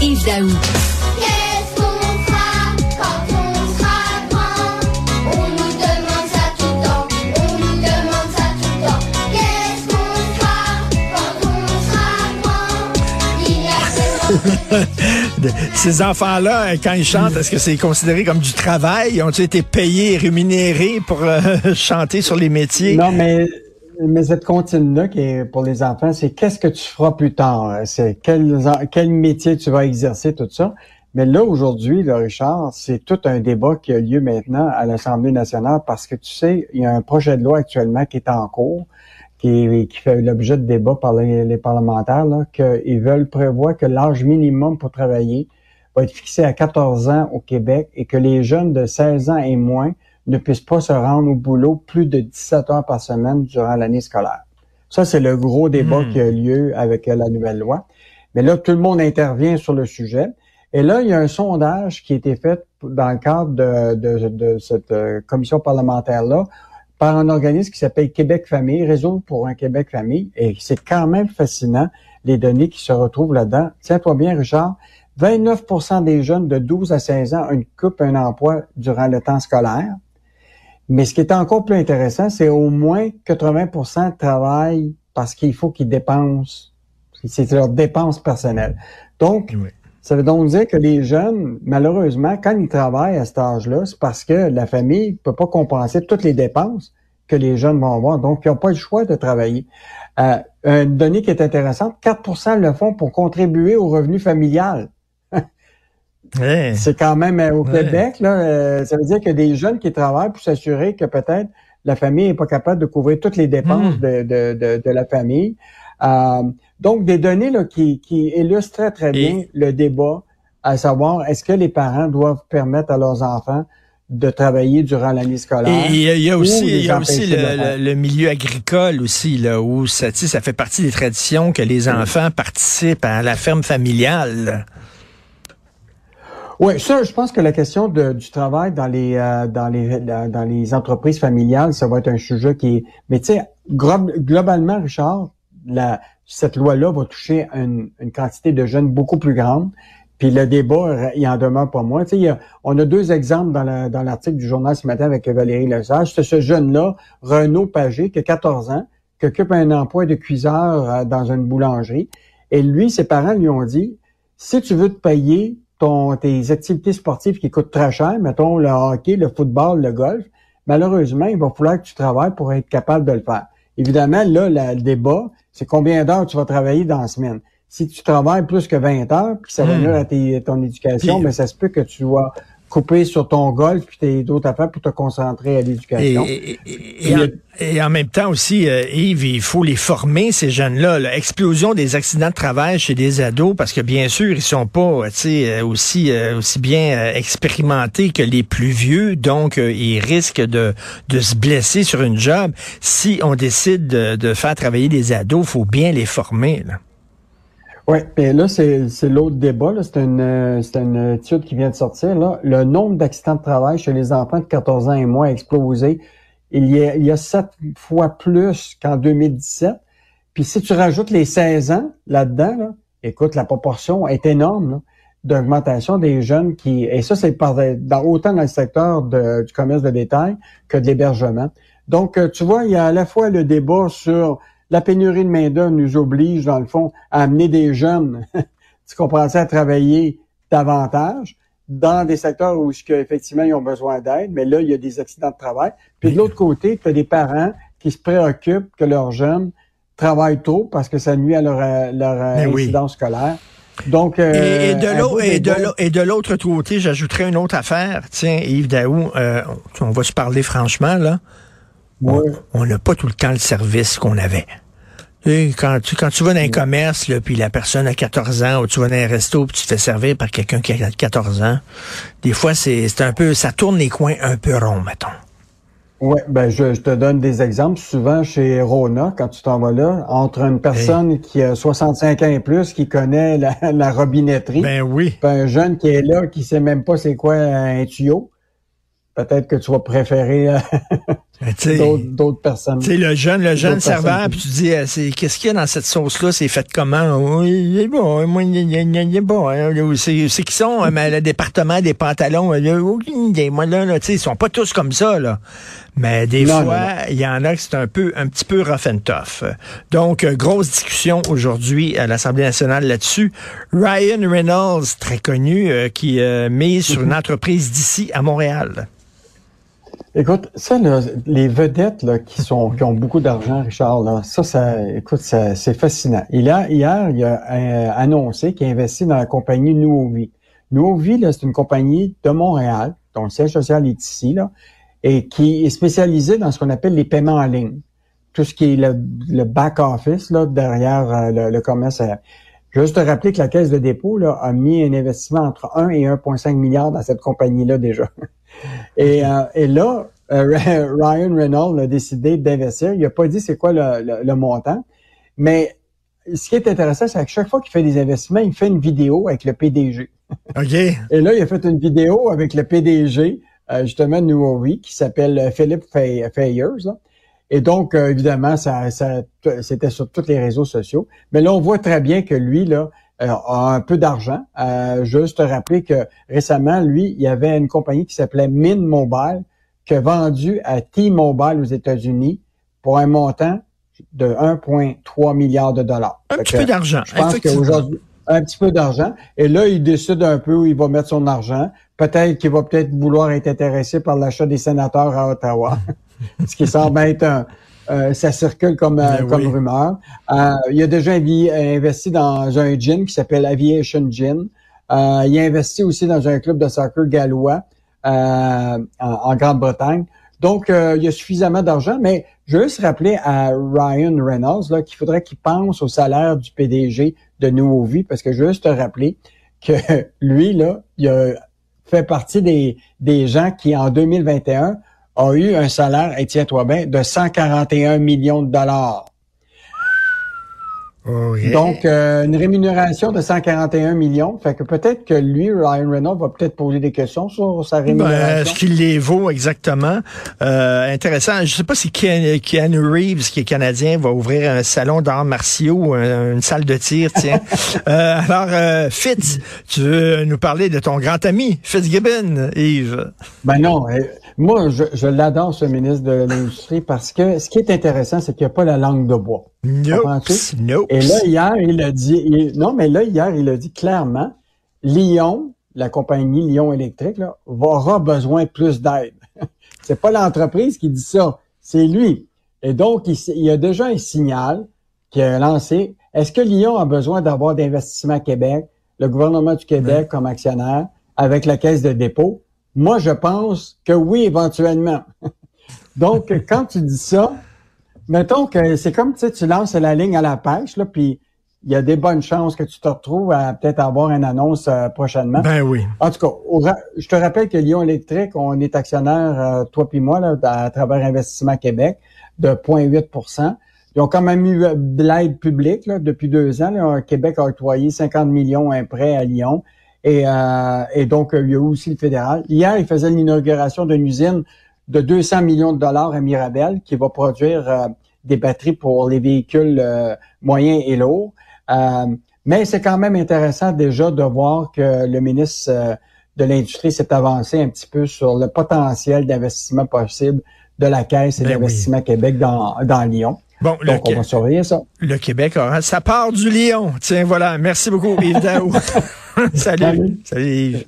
Yves Daou. Qu'est-ce qu'on fera quand on sera grand? On nous demande ça tout le temps, on nous demande ça tout le temps. Qu'est-ce qu'on fera quand on sera grand? Il y a tellement De- Ces enfants-là, quand ils chantent, est-ce que c'est considéré comme du travail? Ont-ils été payés, rémunérés pour euh, chanter sur les métiers? Non, mais, mais cette continue-là qui est pour les enfants, c'est qu'est-ce que tu feras plus tard? C'est quel, quel métier tu vas exercer, tout ça? Mais là, aujourd'hui, là, Richard, c'est tout un débat qui a lieu maintenant à l'Assemblée nationale parce que tu sais, il y a un projet de loi actuellement qui est en cours, qui, qui fait l'objet de débat par les, les parlementaires, qu'ils veulent prévoir que l'âge minimum pour travailler va être fixé à 14 ans au Québec et que les jeunes de 16 ans et moins ne puissent pas se rendre au boulot plus de 17 heures par semaine durant l'année scolaire. Ça, c'est le gros débat Hmm. qui a lieu avec la nouvelle loi. Mais là, tout le monde intervient sur le sujet. Et là, il y a un sondage qui a été fait dans le cadre de, de- de cette euh, commission parlementaire-là par un organisme qui s'appelle Québec Famille, Réseau pour un Québec Famille. Et c'est quand même fascinant, les données qui se retrouvent là-dedans. Tiens-toi bien, Richard. 29% des jeunes de 12 à 16 ans ont une coupe, un emploi durant le temps scolaire. Mais ce qui est encore plus intéressant, c'est au moins 80% travaillent parce qu'il faut qu'ils dépensent. C'est leur dépense personnelle. Donc, Oui. ça veut donc dire que les jeunes, malheureusement, quand ils travaillent à cet âge-là, c'est parce que la famille peut pas compenser toutes les dépenses que les jeunes vont avoir. Donc, ils n'ont pas le choix de travailler. Euh, une donnée qui est intéressante, 4% le font pour contribuer au revenu familial. C'est quand même euh, au. Québec, là, euh, ça veut dire qu'il y a des jeunes qui travaillent pour s'assurer que peut-être la famille n'est pas capable de couvrir toutes les dépenses Hmm. de, de, de, de la famille. Euh, donc, des données là, qui, qui illustrent très, très bien le débat, à savoir est-ce que les parents doivent permettre à leurs enfants de travailler durant l'année scolaire. Et il y a, aussi, il y a aussi le, milieu agricole aussi, là, où ça, ça fait partie des traditions que les enfants participent à la ferme familiale. Oui, ça, je pense que la question du travail dans les euh, dans les dans les entreprises familiales, ça va être un sujet qui est. Mais tu sais, globalement, Richard, la, cette loi-là va toucher une, une quantité de jeunes beaucoup plus grande. Puis le débat, il en demeure pas moins. Tu sais, il y a- on a deux exemples dans la- dans l'article du journal ce matin avec Valérie Lesage. C'est ce jeune-là, Renaud Pagé, qui a 14 ans, qui occupe un emploi de cuiseur euh, dans une boulangerie. Et lui, ses parents lui ont dit, si tu veux te payer ton, tes activités sportives qui coûtent très cher, mettons le hockey, le football, le golf, malheureusement, il va falloir que tu travailles pour être capable de le faire. Évidemment, là, la- le débat, c'est combien d'heures tu vas travailler dans la semaine. Si tu travailles plus que 20 heures, puis ça va Hmm. nuire à tes- ton éducation, mais ça se peut que tu dois couper sur ton golf puis tes d'autres affaires pour te concentrer à l'éducation. et- en, même temps aussi, euh, Yves, il faut les former, ces jeunes-là. là. Explosion des accidents de travail chez des ados, parce que bien sûr, ils sont pas euh, euh, aussi, aussi bien expérimentés que les plus vieux, donc ils risquent de, de se blesser sur une job. Si on décide de, de faire travailler des ados, faut bien les former. Là. Oui, et là, c'est l'autre débat. C'est une, euh, une étude qui vient de sortir. Là. Le nombre d'accidents de travail chez les enfants de 14 ans et moins a explosé. Il y a, il y a sept fois plus qu'en 2017. Puis si tu rajoutes les 16 ans là-dedans, là, écoute, la proportion est énorme d'augmentation des jeunes qui... Et ça, c'est dans, autant dans le secteur du commerce de détail que de l'hébergement. Donc, euh, tu vois, il y a à la fois le débat sur la pénurie de main-d'œuvre nous oblige, dans le fond, à amener des jeunes, tu comprends ça, à travailler davantage dans des secteurs où effectivement ils ont besoin d'aide, mais là, il y a des accidents de travail. Puis de l'autre côté, tu as des parents qui se préoccupent que leurs jeunes travaillent trop parce que ça nuit à leur, euh, leur euh, oui. incidence scolaire. Donc, euh, Et, de l'autre, et de et de l'autre côté, j'ajouterais une autre affaire. Tiens, Yves Daou, euh, on va se parler franchement, là. On- Ouais. On n'a pas tout le temps le service qu'on avait. Quand tu, quand tu vas dans un commerce, là, puis la personne a 14 ans, ou tu vas dans un resto, puis tu te fais servir par quelqu'un qui a 14 ans, des fois, c'est un peu, ça tourne les coins un peu ronds, mettons. Oui, ben je, je te donne des exemples. Souvent chez Rona, quand tu t'en vas là, entre une personne qui a 65 ans et plus, qui connaît la, la robinetterie, Ben oui. puis un jeune qui est là, qui sait même pas c'est quoi un tuyau, peut-être que tu vas préférer euh, d'autres personnes. Tu sais, le jeune, le jeune serveur, puis tu dis, euh, c'est qu'est-ce qu'il y a dans cette sauce-là? C'est fait comment? Oui, il est bon, moi, il est bon. Hein. C'est qui sont, euh, mais le département des pantalons? Moi, là, là ils sont pas tous comme ça, là. Mais des fois, il y en a qui c'est un peu, un petit peu rough and tough. Donc, euh, grosse discussion aujourd'hui à l'Assemblée nationale là-dessus. Ryan Reynolds, très connu, qui mise sur une entreprise d'ici à Montréal. Écoute, ça, les vedettes qui sont qui ont beaucoup d'argent, Richard, ça, ça, écoute, c'est fascinant. Il a, hier, il a euh, annoncé qu'il a investi dans la compagnie Nuovi. Nuovi, c'est une compagnie de Montréal, dont le siège social est ici, et qui est spécialisée dans ce qu'on appelle les paiements en ligne. Tout ce qui est le, back-office là, derrière euh, le, le, commerce. Juste te rappeler que la Caisse de dépôt a mis un investissement entre 1 et 1,5 milliard dans cette compagnie-là déjà. Et, euh, et là, euh, Ryan Reynolds a décidé d'investir. Il n'a pas dit c'est quoi le, le, montant, mais ce qui est intéressant, c'est que chaque fois qu'il fait des investissements, il fait une vidéo avec le PDG. OK. Et là, il a fait une vidéo avec le PDG, euh, justement, de qui s'appelle Philippe Fayers. Et donc, évidemment, ça, ça c'était sur tous les réseaux sociaux. Mais là, on voit très bien que lui, là, a un peu d'argent. Euh, juste te rappeler que récemment, lui, il y avait une compagnie qui s'appelait Min Mobile qui a vendu à T-Mobile aux États-Unis pour un montant de 1,3 milliard de dollars. Un petit peu d'argent. Je pense qu'aujourd'hui, un petit peu d'argent. Et là, il décide un peu où il va mettre son argent. Peut-être qu'il va peut-être vouloir être intéressé par l'achat des sénateurs à Ottawa. Ce qui semble être un, euh, ça circule comme, euh, ben comme rumeur. Euh, il a déjà investi dans un gin qui s'appelle Aviation Gin. il a investi aussi dans un club de soccer gallois en, en Grande-Bretagne. Donc, il y a suffisamment d'argent, mais je veux juste rappeler à Ryan Reynolds qu'il faudrait qu'il pense au salaire du PDG de Nouveau Vie, parce que je veux juste te rappeler que lui, là, il a fait partie des, des gens qui, en 2021, a eu un salaire, et tiens-toi bien, de 141 millions de dollars. Donc, euh, une rémunération de 141 millions. Fait que peut-être que lui, Ryan Reynolds, va peut-être poser des questions sur sa ben, rémunération. Est-ce qu'il les vaut exactement? Euh, intéressant. Je ne sais pas si Keanu Reeves, qui est canadien, va ouvrir un salon d'arts martiaux, une salle de tir, tiens. euh, alors, Fitz, tu veux nous parler de ton grand ami, Fitzgibbon, Yves? Ben non. Moi, je, je l'adore, ce ministre de l'Industrie, parce que ce qui est intéressant, c'est qu'il n'y a pas la langue de bois. Nope, Et là, hier, il a dit, non, mais là, hier, il a dit clairement, Lyon, la compagnie Lyon Électrique, là, aura besoin de plus d'aide. c'est pas l'entreprise qui dit ça, c'est lui. Et donc, il, y a déjà un signal qui a lancé. Est-ce que Lyon a besoin d'avoir d'investissements à Québec, le gouvernement du Québec comme actionnaire, avec la caisse de dépôt? Moi, je pense que oui, éventuellement. Donc, quand tu dis ça, mettons que c'est comme tu sais, tu lances la ligne à la pêche, là, puis il y a des bonnes chances que tu te retrouves à peut-être avoir une annonce euh, prochainement. Ben oui. En tout cas, je te rappelle que Lyon Électrique, on est actionnaire, euh, toi puis moi, là, à travers Investissement Québec, de 0,8% Ils ont quand même eu euh, de l'aide publique là, depuis deux ans. Là. Québec a octroyé 50 millions un prêt à Lyon. Et, euh, et donc, il y a aussi le fédéral. Hier, il faisait l'inauguration d'une usine de 200 millions de dollars à Mirabel qui va produire euh, des batteries pour les véhicules euh, moyens et lourds. mais c'est quand même intéressant déjà de voir que le ministre de l'Industrie s'est avancé un petit peu sur le potentiel d'investissement possible de la Caisse et ben d'Investissement Québec dans, dans Lyon. Bon, Donc, on va surveiller ça. Le Québec, ça part du Lyon. Tiens, voilà. Merci beaucoup, Yves Daou. Salut. Salut. Salut Yves.